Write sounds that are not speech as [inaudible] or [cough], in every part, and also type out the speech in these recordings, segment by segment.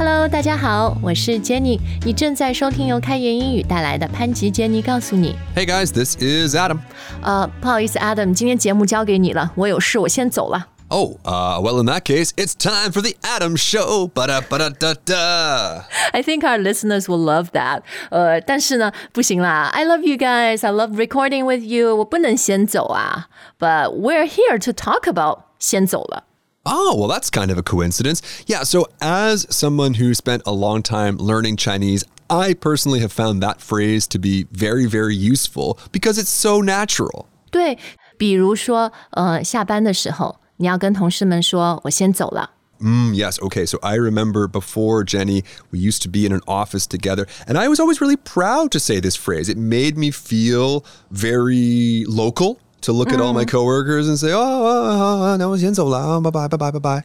Hello，大家好，我是 Jenny，你正在收听由开言英语带来的潘吉 Jenny 告诉你。 Hey guys, this is Adam. 呃，不好意思，Adam，今天节目交给你了，我有事，我先走了。 Oh, uh, well, in that case, it's time for the Adam Show. Ba da ba da da da. I think our listeners will love that. 呃，但是呢，不行啦，I love you guys, I love recording with you，我不能先走啊。But we're here to talk about 先走了。 Oh, well, that's kind of a coincidence. Yeah, so as someone who spent a long time learning Chinese, I personally have found that phrase to be very, very useful because it's so natural. 对，比如说，呃，下班的时候，你要跟同事们说，我先走了。 Mm, yes, okay. So I remember before Jenny, we used to be in an office together, and I was always really proud to say this phrase. It made me feel very local to look at all my coworkers and say, "Oh, oh, oh, no, 先走了, bye bye, bye bye, bye bye."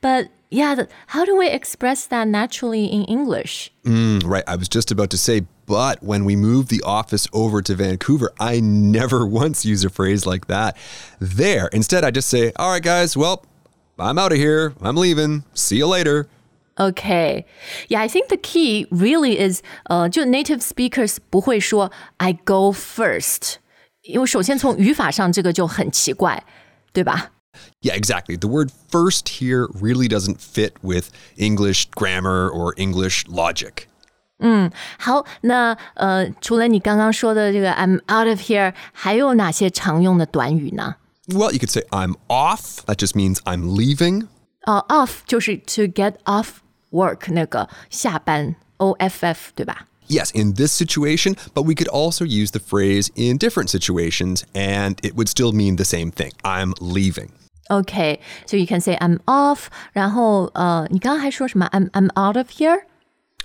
But yeah, the, how do we express that naturally in English? Mm, right. I was just about to say, but when we moved the office over to Vancouver, I never once use a phrase like that. There, instead, I just say, "All right, guys. Well, I'm out of here. I'm leaving. See you later." Okay, yeah, I think the key really is 呃，就 native speakers 不会说 I go first， 因为首先从语法上这个就很奇怪，对吧？ Yeah, exactly. The word first here really doesn't fit with English grammar or English logic. 好，那呃，除了你刚刚说的这个 I'm out of here，还有哪些常用的短语呢？ Well, you could say I'm off. That just means I'm leaving. 呃、o f f 就是 to get off work 那个下班 O F F 对吧？ Yes, in this situation, but we could also use the phrase in different situations and it would still mean the same thing. I'm leaving. Okay, so you can say I'm off，然后呃，你刚刚还说什么？I'm I'm out of here，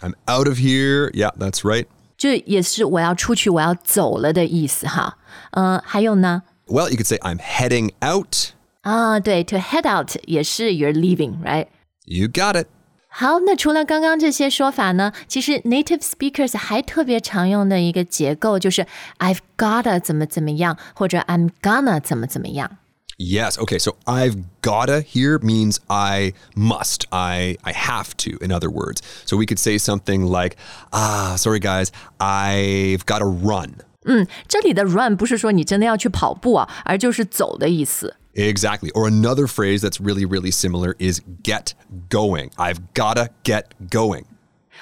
I'm out of here. Yeah, that's right. 就也是我要出去，我要走了的意思哈。呃，还有呢？ Well, you could say I'm heading out. 啊，对，to head out 也是 you're leaving，right？ You got it. 好，那除了刚刚这些说法呢，其实 native speakers 还特别常用的一个结构就是 I've gotta 怎么怎么样，或者 I'm gonna 怎么怎么样。 Yes. Okay. So I've gotta here means I must. I I have to. In other words, so we could say something like, "Ah, sorry guys, I've got to run." 这里的 run 不是说你真的要去跑步啊，而就是走的意思。 Exactly. Or another phrase that's really really similar is "get going." I've gotta get going.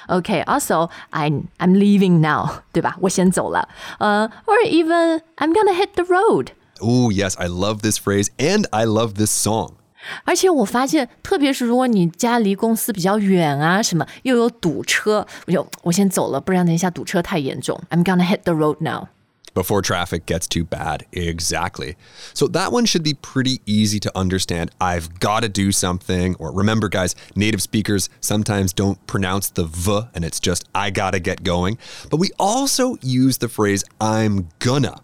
Okay, also I'm I'm leaving now，[laughs] 对吧？我先走了。呃、or even I'm gonna hit the road。 Oh yes, I love this phrase and I love this song. 而且我发现，特别是如果你家离公司比较远啊，什么又有堵车，我就我先走了，不然等一下堵车太严重。I'm gonna hit the road now。 Before traffic gets too bad. Exactly. So that one should be pretty easy to understand. I've got to do something. Or remember, guys, native speakers sometimes don't pronounce the V and it's just I got to get going. But we also use the phrase I'm gonna.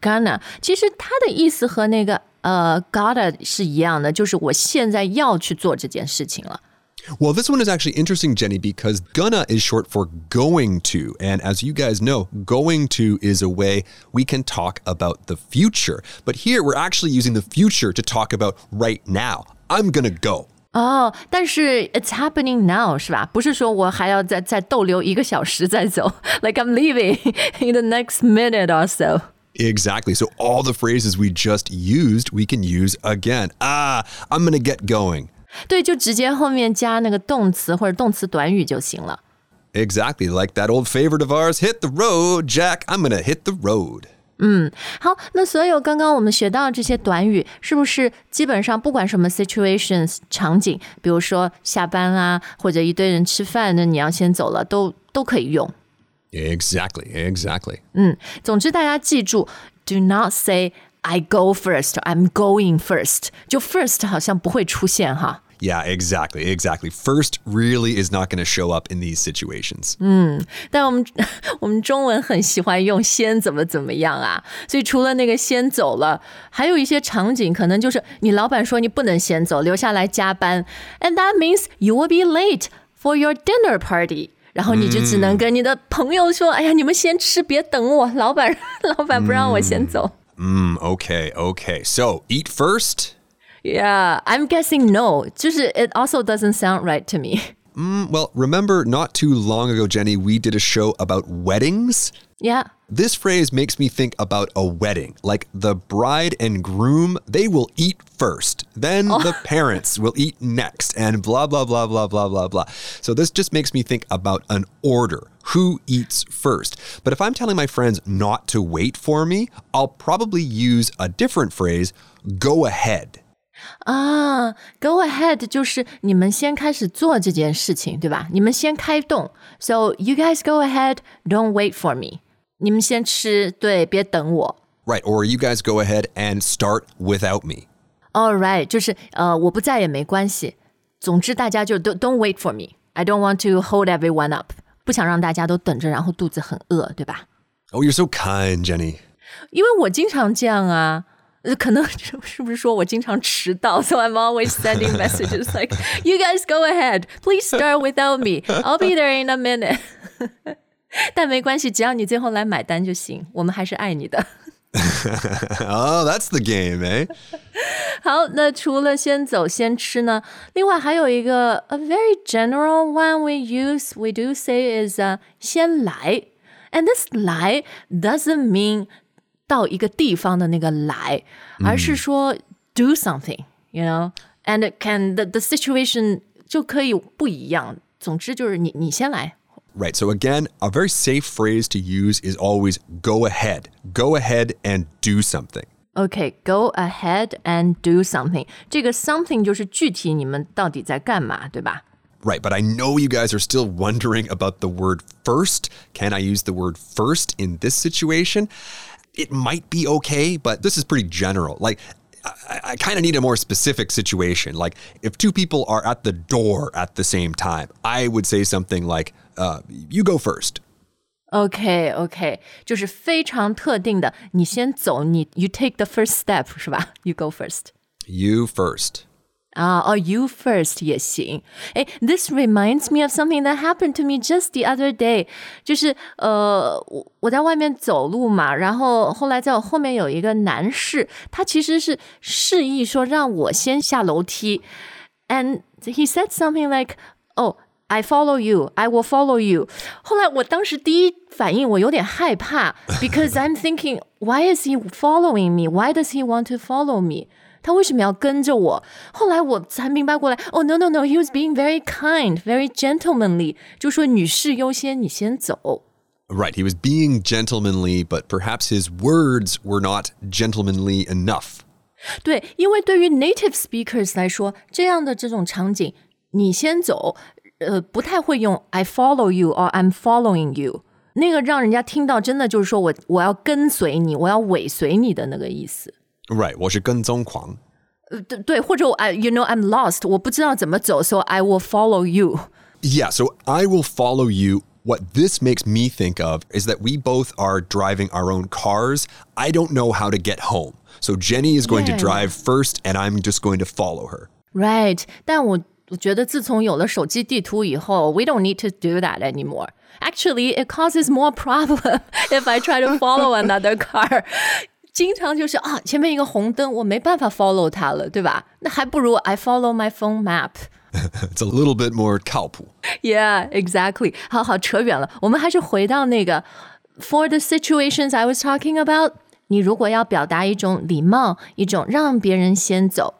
Gonna，其实它的意思和那个呃 gotta 是一样的，就是我现在要去做这件事情了。 Well, this one is actually interesting, Jenny, because gonna is short for going to. And as you guys know, going to is a way we can talk about the future. But here we're actually using the future to talk about right now. I'm gonna go. 哦，但是 it's happening now 是吧？不是说我还要再再逗留一个小时再走，like [laughs] I'm leaving [laughs] in the next minute or so。 Exactly. So all the phrases we just used, we can use again. Ah, I'm going to get going. 对，就直接后面加那个动词或者动词短语就行了。 Exactly. Like that old favorite of ours hit the road, Jack. I'm going to hit the road. 好，那所有刚刚我们学到的这些短语，是不是基本上不管什么 situations 场景，比如说下班啊，或者一堆人吃饭，那你要先走了，都都可以用。 Exactly. Exactly. 总之，大家记住，do not say I go first, I'm going first，就 first 好像不会出现哈。 Yeah, exactly. Exactly. First really is not going to show up in these situations. 但我们我们中文很喜欢用先怎么怎么样啊，所以除了那个先走了，还有一些场景可能就是你老板说你不能先走，留下来加班，and [laughs] that means you will be late for your dinner party。然后你就只能跟你的朋友说：“哎呀，你们先吃，别等我。老板，老板不让我先走。 Mm, okay. Okay. So [laughs] eat first. Yeah, I'm guessing no. 就是 it also doesn't sound right to me. [laughs] Mm, well, remember not too long ago, Jenny, we did a show about weddings? Yeah. This phrase makes me think about a wedding. Like the bride and groom, they will eat first, then oh. the parents will eat next, and blah, blah, blah, blah, blah, blah, blah. So this just makes me think about an order who eats first. But if I'm telling my friends not to wait for me, I'll probably use a different phrase go ahead. 啊，Go ahead 就是你们先开始做这件事情，对吧？你们先开动。So you guys go ahead, don't wait for me. 你们先吃，对，别等我。 Right, or you guys go ahead and start without me. All right，就是呃，我不在也没关系。总之，大家就 don't don't wait for me. I don't want to hold everyone up. 不想让大家都等着，然后肚子很饿，对吧？ Oh, you're so kind, Jenny. 因为我经常这样啊。 呃[laughs] 可能是不是说我经常迟到，so I'm [laughs] always sending messages like you guys go ahead, please start without me. I'll be there in a minute. [laughs] 但没关系，只要你最后来买单就行，我们还是爱你的。 oh, that's the game, eh? 好，那除了先走先吃呢，另外还有一个 a very general one we use we do say is 呃、uh, 先来，and this 来 doesn't mean 到一个地方的那个来，而是说 do something，you know，and it can the the situation 就可以不一样。总之就是你你先来。 Right. So again, a very safe phrase to use is always go ahead. Go ahead and do something. Okay, go ahead and do something. 这个 something 就是具体你们到底在干嘛，对吧？ Right, but I know you guys are still wondering about the word first. Can I use the word first in this situation? It might be okay, but this is pretty general. Like, I, I kind of need a more specific situation. Like, if two people are at the door at the same time, I would say something like, uh, you go first. OK OK，就是非常特定的，你先走，你 you take the first step 是吧？You go first。 You first. 啊，哦，you first 也行。哎，this reminds me of something that happened to me just the other day。就是呃，我我在外面走路嘛，然后后来在我后面有一个男士，他其实是示意说让我先下楼梯，and he said something like, "Oh." I follow you. I will follow you. 后来我当时第一反应我有点害怕，because I'm thinking, why is he following me? Why does he want to follow me? 他为什么要跟着我？后来我才明白过来，哦、oh,，no no no, he was being very kind, very gentlemanly，就说女士优先，你先走。 Right, he was being gentlemanly, but perhaps his words were not gentlemanly enough. 对，因为对于 native speakers 来说，这样的这种场景，你先走，呃，不太会用 I follow you or I'm following you，那个让人家听到真的就是说我我要跟随你，我要尾随你的那个意思。 Right, 我是跟踪狂.呃，对对，或者我 I you know I'm lost，我不知道怎么走，so I will follow you。 Yeah, so I will follow you. What this makes me think of is that we both are driving our own cars. I don't know how to get home. So Jenny is going Yeah. to drive first, and I'm just going to follow her. Right，但我我觉得自从有了手机地图以后，we don't need to do that anymore. Actually, it causes more [laughs] problem if I try to follow another car. 经常就是啊，前面一个红灯，我没办法 follow 它了，对吧？那还不如 I follow my phone map. It's a little bit more 靠谱. Yeah, exactly. 好好扯远了，我们还是回到那个 For the situations I was talking about，你如果要表达一种礼貌，一种让别人先走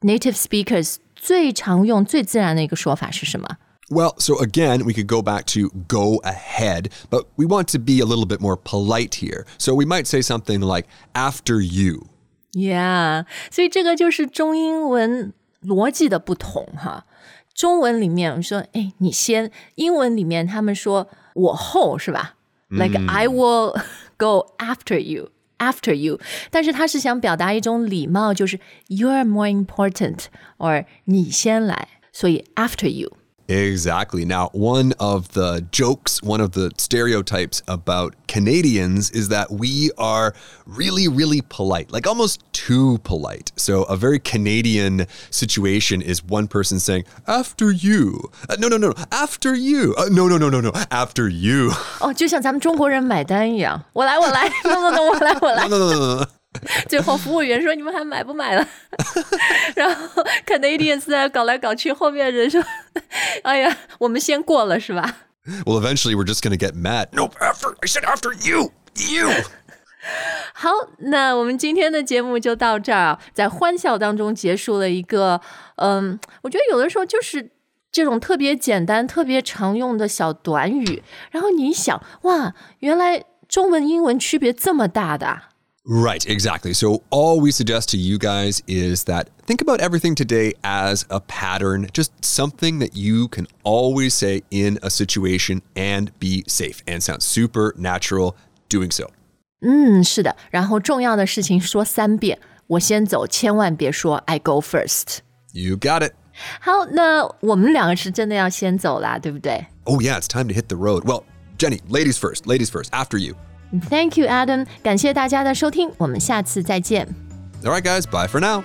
，native speakers 最常用、最自然的一个说法是什么？Well, so again, we could go back to go ahead, but we want to be a little bit more polite here. So we might say something like after you. Yeah，所以这个就是中英文逻辑的不同哈。中文里面我们说，哎，你先；英文里面他们说我后，是吧？Like I will [laughs] go after you。After you，但是他是想表达一种礼貌，就是 You're more important，or 你先来，所以 after you。 Exactly. Now, one of the jokes, one of the stereotypes about Canadians is that we are really, really polite, like almost too polite. So, a very Canadian situation is one person saying, after you. Uh, no, no, no, after you. Uh, no, no, no, no, no, after you. [laughs] 哦，就像咱们中国人买单一样，我来，我来，no no no，[laughs] 我来，我来 no,。no, no, [laughs] no, no. 最后服务员说：“你们还买不买了？” [laughs] 然后 Canadians 在搞来搞去，后面人说：“哎呀，我们先过了，是吧？” Well, eventually we're just going to get mad. Nope, after I said after you, you. [laughs] 好，那我们今天的节目就到这儿啊，在欢笑当中结束了一个，嗯，我觉得有的时候就是这种特别简单、特别常用的小短语，然后你想，哇，原来中文、英文区别这么大的。Right, exactly. So, all we suggest to you guys is that think about everything today as a pattern, just something that you can always say in a situation and be safe and sound super natural doing so. 嗯，是的。然后重要的事情说三遍，我先走，千万别说 I go first。 You got it. 好，那我们两个是真的要先走啦，对不对 Oh, yeah, it's time to hit the road. Well, Jenny, ladies first, ladies first, after you. ？Thank you, Adam。感谢大家的收听，我们下次再见。 All right, guys, bye for now.